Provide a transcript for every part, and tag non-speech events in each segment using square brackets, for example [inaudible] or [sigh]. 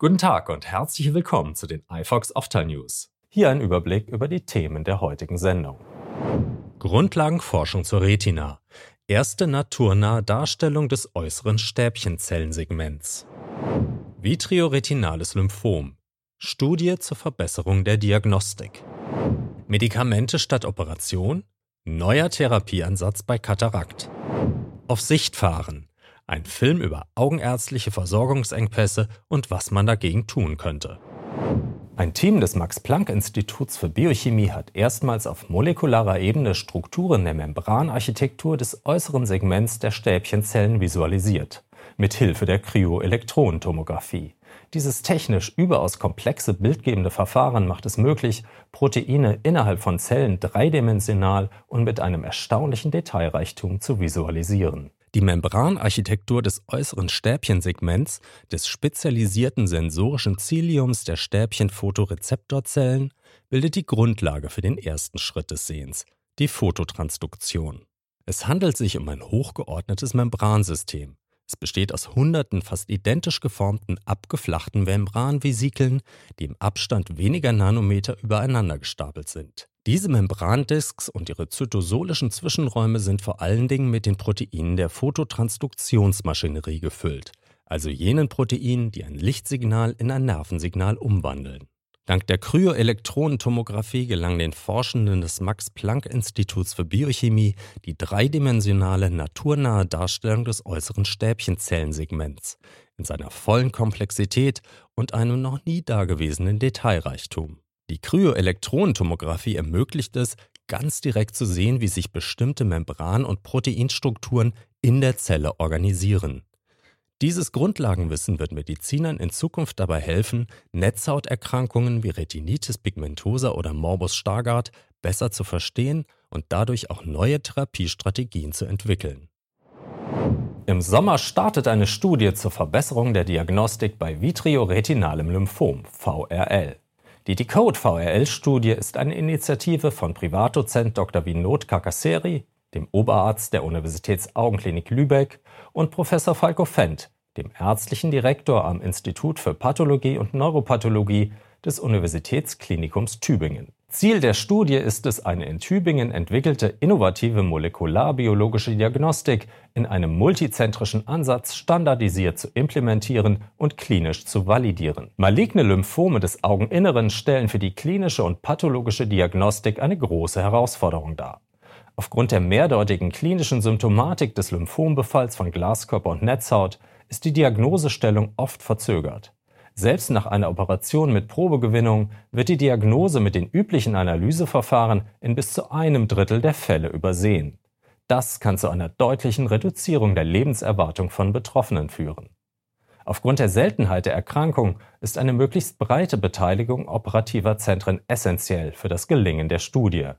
Guten Tag und herzlich willkommen zu den iFox Optal News. Hier ein Überblick über die Themen der heutigen Sendung. Grundlagenforschung zur Retina. Erste naturnahe Darstellung des äußeren Stäbchenzellensegments. Vitreoretinales Lymphom. Studie zur Verbesserung der Diagnostik. Medikamente statt Operation. Neuer Therapieansatz bei Katarakt. Auf Sicht fahren. Ein Film über augenärztliche Versorgungsengpässe und was man dagegen tun könnte. Ein Team des Max-Planck-Instituts für Biochemie hat erstmals auf molekularer Ebene Strukturen der Membranarchitektur des äußeren Segments der Stäbchenzellen visualisiert, mit Hilfe der Kryoelektronentomographie. Dieses technisch überaus komplexe bildgebende Verfahren macht es möglich, Proteine innerhalb von Zellen dreidimensional und mit einem erstaunlichen Detailreichtum zu visualisieren. Die Membranarchitektur des äußeren Stäbchensegments des spezialisierten sensorischen Ziliums der Stäbchenphotorezeptorzellen bildet die Grundlage für den ersten Schritt des Sehens, die Phototransduktion. Es handelt sich um ein hochgeordnetes Membransystem. Es besteht aus hunderten fast identisch geformten abgeflachten Membranvesikeln, die im Abstand weniger Nanometer übereinander gestapelt sind. Diese Membrandisks und ihre zytosolischen Zwischenräume sind vor allen Dingen mit den Proteinen der Phototransduktionsmaschinerie gefüllt, also jenen Proteinen, die ein Lichtsignal in ein Nervensignal umwandeln. Dank der Kryoelektronentomographie gelang den Forschenden des Max-Planck-Instituts für Biochemie die dreidimensionale naturnahe Darstellung des äußeren Stäbchenzellensegments in seiner vollen Komplexität und einem noch nie dagewesenen Detailreichtum. Die Kryoelektronentomographie ermöglicht es, ganz direkt zu sehen, wie sich bestimmte Membran- und Proteinstrukturen in der Zelle organisieren. Dieses Grundlagenwissen wird Medizinern in Zukunft dabei helfen, Netzhauterkrankungen wie Retinitis pigmentosa oder Morbus Stargardt besser zu verstehen und dadurch auch neue Therapiestrategien zu entwickeln. Im Sommer startet eine Studie zur Verbesserung der Diagnostik bei Vitreoretinalem Lymphom, VRL. Die Decode VRL-Studie ist eine Initiative von Privatdozent Dr. Vinod Kakasseri, dem Oberarzt der Universitätsaugenklinik Lübeck, und Professor Falco Fendt, dem ärztlichen Direktor am Institut für Pathologie und Neuropathologie des Universitätsklinikums Tübingen. Ziel der Studie ist es, eine in Tübingen entwickelte innovative molekularbiologische Diagnostik in einem multizentrischen Ansatz standardisiert zu implementieren und klinisch zu validieren. Maligne Lymphome des Augeninneren stellen für die klinische und pathologische Diagnostik eine große Herausforderung dar. Aufgrund der mehrdeutigen klinischen Symptomatik des Lymphombefalls von Glaskörper und Netzhaut ist die Diagnosestellung oft verzögert. Selbst nach einer Operation mit Probegewinnung wird die Diagnose mit den üblichen Analyseverfahren in bis zu einem Drittel der Fälle übersehen. Das kann zu einer deutlichen Reduzierung der Lebenserwartung von Betroffenen führen. Aufgrund der Seltenheit der Erkrankung ist eine möglichst breite Beteiligung operativer Zentren essentiell für das Gelingen der Studie.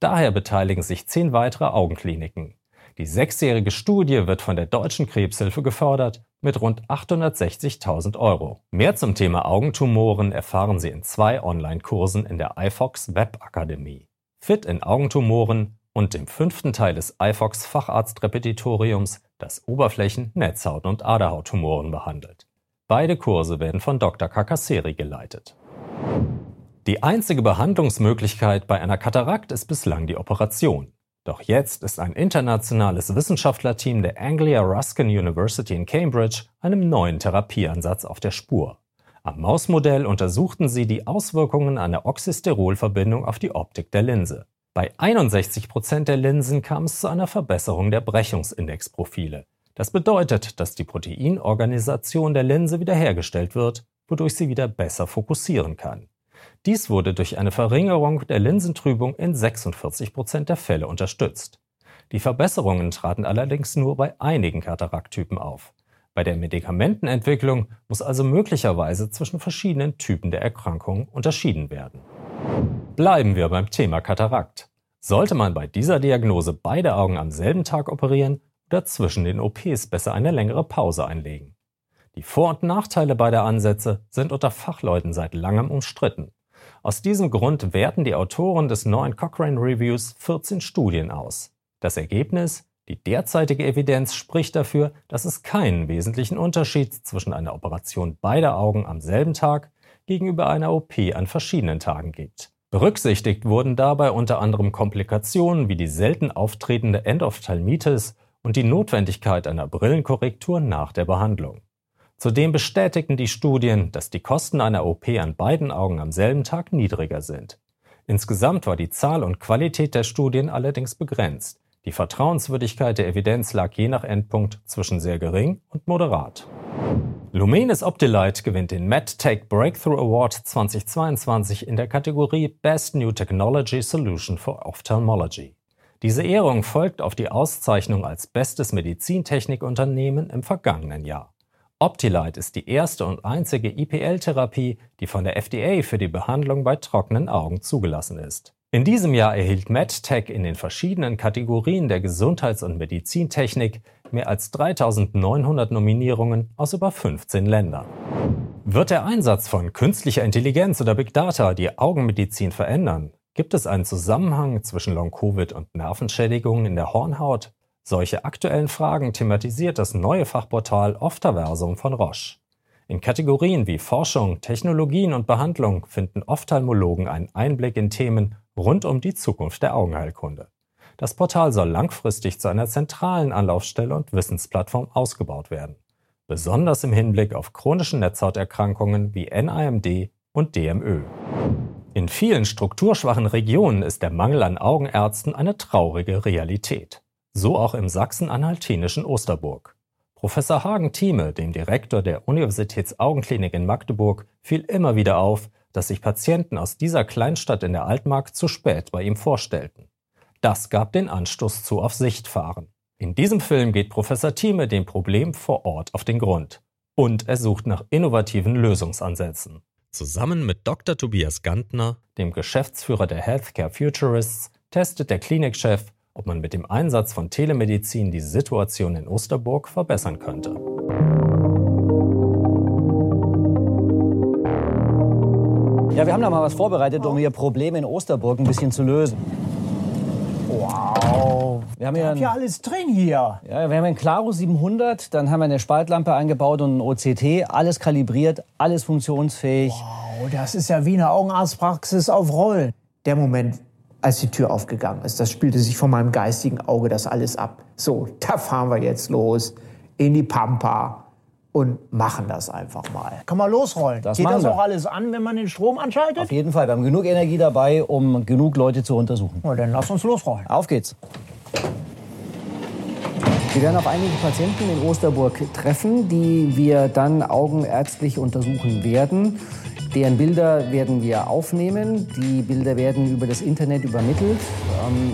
Daher beteiligen sich zehn weitere Augenkliniken. Die sechsjährige Studie wird von der Deutschen Krebshilfe gefördert mit rund 860.000 Euro. Mehr zum Thema Augentumoren erfahren Sie in zwei Online-Kursen in der iFox Web Akademie. Fit in Augentumoren und dem fünften Teil des iFox Facharztrepetitoriums, das Oberflächen-, Netzhaut- und Aderhauttumoren behandelt. Beide Kurse werden von Dr. Kakasseri geleitet. Die einzige Behandlungsmöglichkeit bei einer Katarakt ist bislang die Operation. Doch jetzt ist ein internationales Wissenschaftlerteam der Anglia Ruskin University in Cambridge einem neuen Therapieansatz auf der Spur. Am Mausmodell untersuchten sie die Auswirkungen einer Oxysterolverbindung auf die Optik der Linse. Bei 61 Prozent der Linsen kam es zu einer Verbesserung der Brechungsindexprofile. Das bedeutet, dass die Proteinorganisation der Linse wiederhergestellt wird, wodurch sie wieder besser fokussieren kann. Dies wurde durch eine Verringerung der Linsentrübung in 46 Prozent der Fälle unterstützt. Die Verbesserungen traten allerdings nur bei einigen Katarakttypen auf. Bei der Medikamentenentwicklung muss also möglicherweise zwischen verschiedenen Typen der Erkrankung unterschieden werden. Bleiben wir beim Thema Katarakt. Sollte man bei dieser Diagnose beide Augen am selben Tag operieren oder zwischen den OPs besser eine längere Pause einlegen? Die Vor- und Nachteile beider Ansätze sind unter Fachleuten seit langem umstritten. Aus diesem Grund werten die Autoren des neuen Cochrane Reviews 14 Studien aus. Das Ergebnis? Die derzeitige Evidenz spricht dafür, dass es keinen wesentlichen Unterschied zwischen einer Operation beider Augen am selben Tag gegenüber einer OP an verschiedenen Tagen gibt. Berücksichtigt wurden dabei unter anderem Komplikationen wie die selten auftretende Endophthalmitis und die Notwendigkeit einer Brillenkorrektur nach der Behandlung. Zudem bestätigten die Studien, dass die Kosten einer OP an beiden Augen am selben Tag niedriger sind. Insgesamt war die Zahl und Qualität der Studien allerdings begrenzt. Die Vertrauenswürdigkeit der Evidenz lag je nach Endpunkt zwischen sehr gering und moderat. Lumenis Optilight gewinnt den MedTech Breakthrough Award 2022 in der Kategorie Best New Technology Solution for Ophthalmology. Diese Ehrung folgt auf die Auszeichnung als bestes Medizintechnikunternehmen im vergangenen Jahr. Optilight ist die erste und einzige IPL-Therapie, die von der FDA für die Behandlung bei trockenen Augen zugelassen ist. In diesem Jahr erhielt MedTech in den verschiedenen Kategorien der Gesundheits- und Medizintechnik mehr als 3900 Nominierungen aus über 15 Ländern. Wird der Einsatz von künstlicher Intelligenz oder Big Data die Augenmedizin verändern? Gibt es einen Zusammenhang zwischen Long-Covid und Nervenschädigungen in der Hornhaut? Solche aktuellen Fragen thematisiert das neue Fachportal Optaversum von Roche. In Kategorien wie Forschung, Technologien und Behandlung finden Ophthalmologen einen Einblick in Themen rund um die Zukunft der Augenheilkunde. Das Portal soll langfristig zu einer zentralen Anlaufstelle und Wissensplattform ausgebaut werden, besonders im Hinblick auf chronische Netzhauterkrankungen wie NAMD und DMÖ. In vielen strukturschwachen Regionen ist der Mangel an Augenärzten eine traurige Realität. So auch im sachsen-anhaltinischen Osterburg. Professor Hagen Thieme, dem Direktor der Universitätsaugenklinik in Magdeburg, fiel immer wieder auf, dass sich Patienten aus dieser Kleinstadt in der Altmark zu spät bei ihm vorstellten. Das gab den Anstoß zu Auf Sicht fahren. In diesem Film geht Professor Thieme dem Problem vor Ort auf den Grund. Und er sucht nach innovativen Lösungsansätzen. Zusammen mit Dr. Tobias Gantner, dem Geschäftsführer der Healthcare Futurists, testet der Klinikchef, ob man mit dem Einsatz von Telemedizin die Situation in Osterburg verbessern könnte. Ja, wir haben da mal was vorbereitet, um hier Probleme in Osterburg ein bisschen zu lösen. Wow. Wir haben hier ein, ja alles drin hier. Ja, wir haben ein Claro 700, dann haben wir eine Spaltlampe eingebaut und ein OCT. Alles kalibriert, alles funktionsfähig. Wow, das ist ja wie eine Augenarztpraxis auf Rollen. Der Moment, als die Tür aufgegangen ist, das spielte sich vor meinem geistigen Auge das alles ab. So, da fahren wir jetzt los in die Pampa und machen das einfach mal. Kann man losrollen. Das Geht das auch alles an, wenn man den Strom anschaltet? Auf jeden Fall. Wir haben genug Energie dabei, um genug Leute zu untersuchen. Na, dann lass uns losrollen. Auf geht's. Wir werden auf einige Patienten in Osterburg treffen, die wir dann augenärztlich untersuchen werden. Deren Bilder werden wir aufnehmen. Die Bilder werden über das Internet übermittelt. Ähm,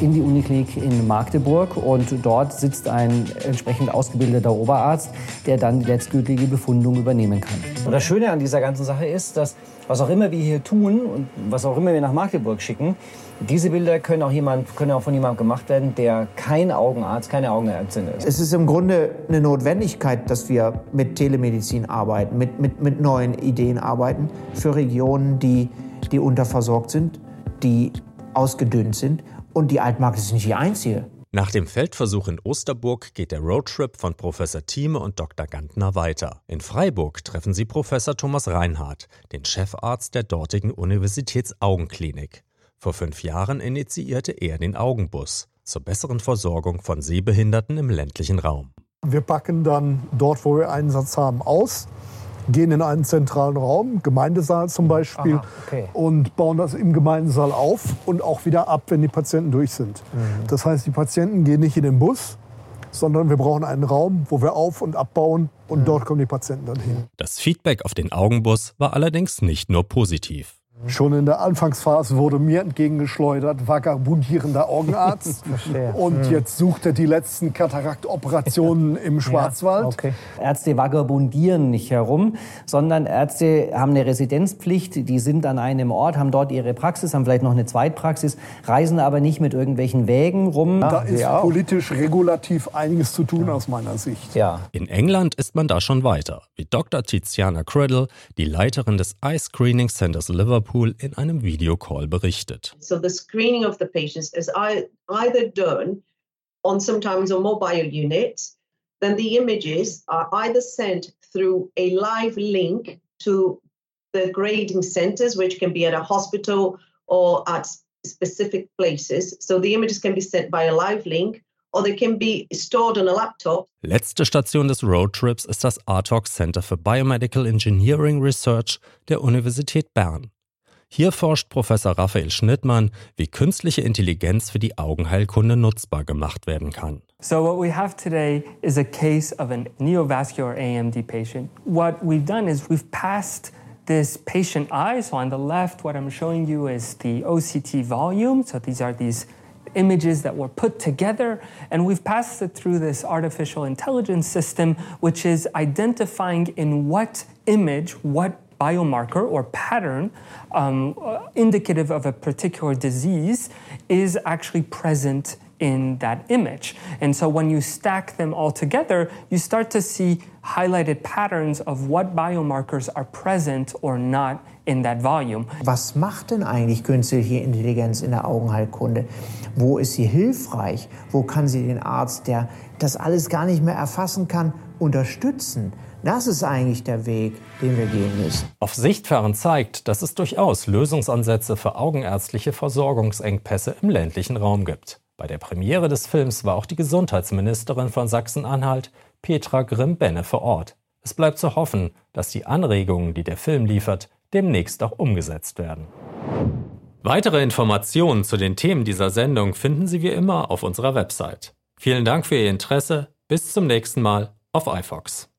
in die Uniklinik in Magdeburg und dort sitzt ein entsprechend ausgebildeter Oberarzt, der dann die letztgültige Befundung übernehmen kann. Und das Schöne an dieser ganzen Sache ist, dass was auch immer wir hier tun und was auch immer wir nach Magdeburg schicken, diese Bilder können auch, jemand, können auch von jemandem gemacht werden, der kein Augenarzt, keine Augenärztin ist. Es ist im Grunde eine Notwendigkeit, dass wir mit Telemedizin arbeiten, mit, mit, mit neuen Ideen arbeiten für Regionen, die, die unterversorgt sind, die ausgedünnt sind und die Altmark ist nicht die einzige. Nach dem Feldversuch in Osterburg geht der Roadtrip von Professor Thieme und Dr. Gantner weiter. In Freiburg treffen sie Professor Thomas Reinhardt, den Chefarzt der dortigen Universitätsaugenklinik. Vor fünf Jahren initiierte er den Augenbus zur besseren Versorgung von Sehbehinderten im ländlichen Raum. Wir packen dann dort, wo wir Einsatz haben, aus gehen in einen zentralen Raum, Gemeindesaal zum Beispiel, Aha, okay. und bauen das im Gemeindesaal auf und auch wieder ab, wenn die Patienten durch sind. Mhm. Das heißt, die Patienten gehen nicht in den Bus, sondern wir brauchen einen Raum, wo wir auf- und abbauen und mhm. dort kommen die Patienten dann hin. Das Feedback auf den Augenbus war allerdings nicht nur positiv. Schon in der Anfangsphase wurde mir entgegengeschleudert, vagabundierender Augenarzt. [laughs] und hm. jetzt sucht er die letzten Kataraktoperationen [laughs] im Schwarzwald. Ja, okay. Ärzte vagabundieren nicht herum, sondern Ärzte haben eine Residenzpflicht. Die sind an einem Ort, haben dort ihre Praxis, haben vielleicht noch eine Zweitpraxis, reisen aber nicht mit irgendwelchen Wägen rum. Da ist ja. politisch regulativ einiges zu tun ja. aus meiner Sicht. Ja. In England ist man da schon weiter, wie Dr. Tiziana Criddle, die Leiterin des Eye Screening Centers Liverpool Liverpool in einem Videocall berichtet. So the screening of the patients is either done on sometimes a mobile unit, then the images are either sent through a live link to the grading centers, which can be at a hospital or at specific places. So the images can be sent by a live link or they can be stored on a laptop. Letzte Station des Roadtrips ist das ARTOC Center for Biomedical Engineering Research der Universität Bern. Hier forscht Professor Raphael Schnittmann, wie künstliche Intelligenz für die Augenheilkunde nutzbar gemacht werden kann. So what we have today is a case of a neovascular AMD patient. What we've done is we've passed this patient eye. So on the left, what I'm showing you is the OCT volume. So these are these images that were put together, and we've passed it through this artificial intelligence system, which is identifying in what image, what biomarker or pattern um, uh, indicative of a particular disease is actually present in that image. And so when you stack them all together, you start to see highlighted patterns of what biomarkers are present or not in that volume. Was macht denn eigentlich künstliche Intelligenz in der Augenheilkunde? Wo ist sie hilfreich? Wo kann sie den Arzt, der das alles gar nicht mehr erfassen kann, unterstützen? Das ist eigentlich der Weg, den wir gehen müssen. Auf Sichtfahren zeigt, dass es durchaus Lösungsansätze für augenärztliche Versorgungsengpässe im ländlichen Raum gibt. Bei der Premiere des Films war auch die Gesundheitsministerin von Sachsen-Anhalt, Petra Grimm-Benne, vor Ort. Es bleibt zu hoffen, dass die Anregungen, die der Film liefert, demnächst auch umgesetzt werden. Weitere Informationen zu den Themen dieser Sendung finden Sie wie immer auf unserer Website. Vielen Dank für Ihr Interesse. Bis zum nächsten Mal auf iFox.